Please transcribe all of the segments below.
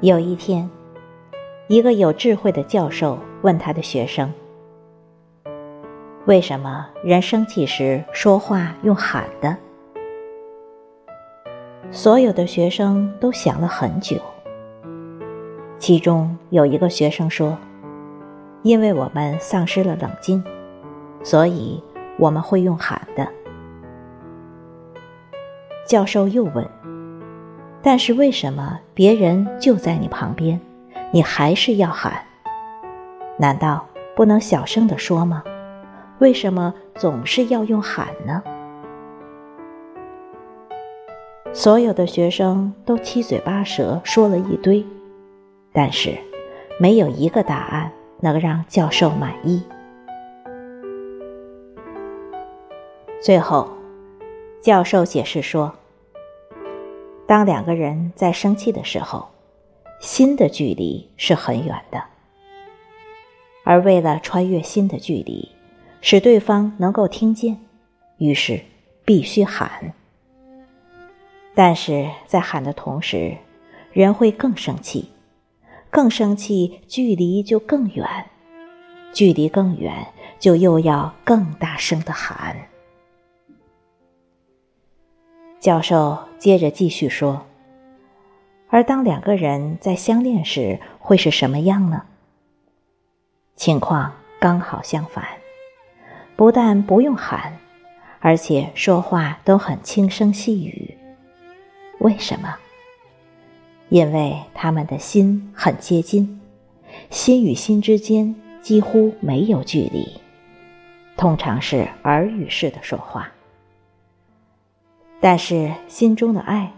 有一天，一个有智慧的教授问他的学生：“为什么人生气时说话用喊的？”所有的学生都想了很久。其中有一个学生说：“因为我们丧失了冷静，所以我们会用喊的。”教授又问：“但是为什么别人就在你旁边，你还是要喊？难道不能小声地说吗？为什么总是要用喊呢？”所有的学生都七嘴八舌说了一堆，但是没有一个答案能让教授满意。最后，教授解释说：“当两个人在生气的时候，心的距离是很远的，而为了穿越心的距离，使对方能够听见，于是必须喊。”但是在喊的同时，人会更生气，更生气，距离就更远，距离更远，就又要更大声的喊。教授接着继续说：“而当两个人在相恋时，会是什么样呢？情况刚好相反，不但不用喊，而且说话都很轻声细语。”为什么？因为他们的心很接近，心与心之间几乎没有距离，通常是耳语式的说话，但是心中的爱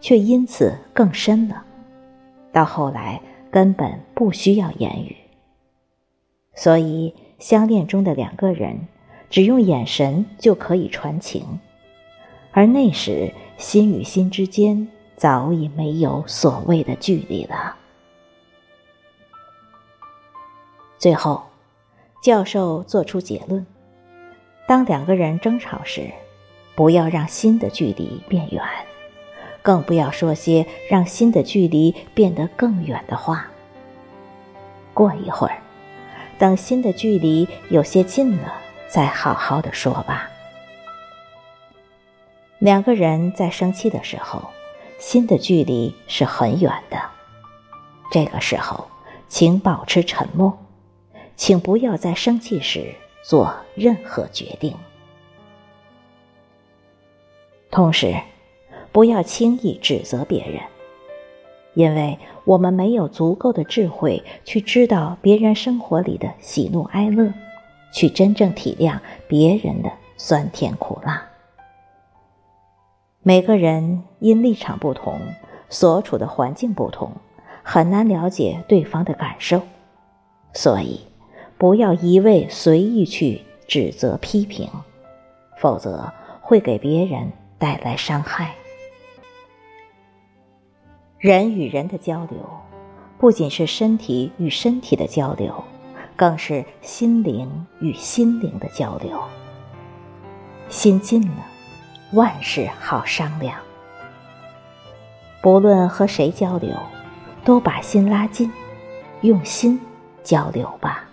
却因此更深了，到后来根本不需要言语。所以，相恋中的两个人只用眼神就可以传情，而那时。心与心之间早已没有所谓的距离了。最后，教授做出结论：当两个人争吵时，不要让心的距离变远，更不要说些让心的距离变得更远的话。过一会儿，等心的距离有些近了，再好好的说吧。两个人在生气的时候，心的距离是很远的。这个时候，请保持沉默，请不要在生气时做任何决定。同时，不要轻易指责别人，因为我们没有足够的智慧去知道别人生活里的喜怒哀乐，去真正体谅别人的酸甜苦辣。每个人因立场不同，所处的环境不同，很难了解对方的感受，所以不要一味随意去指责批评，否则会给别人带来伤害。人与人的交流，不仅是身体与身体的交流，更是心灵与心灵的交流。心近了。万事好商量，不论和谁交流，都把心拉近，用心交流吧。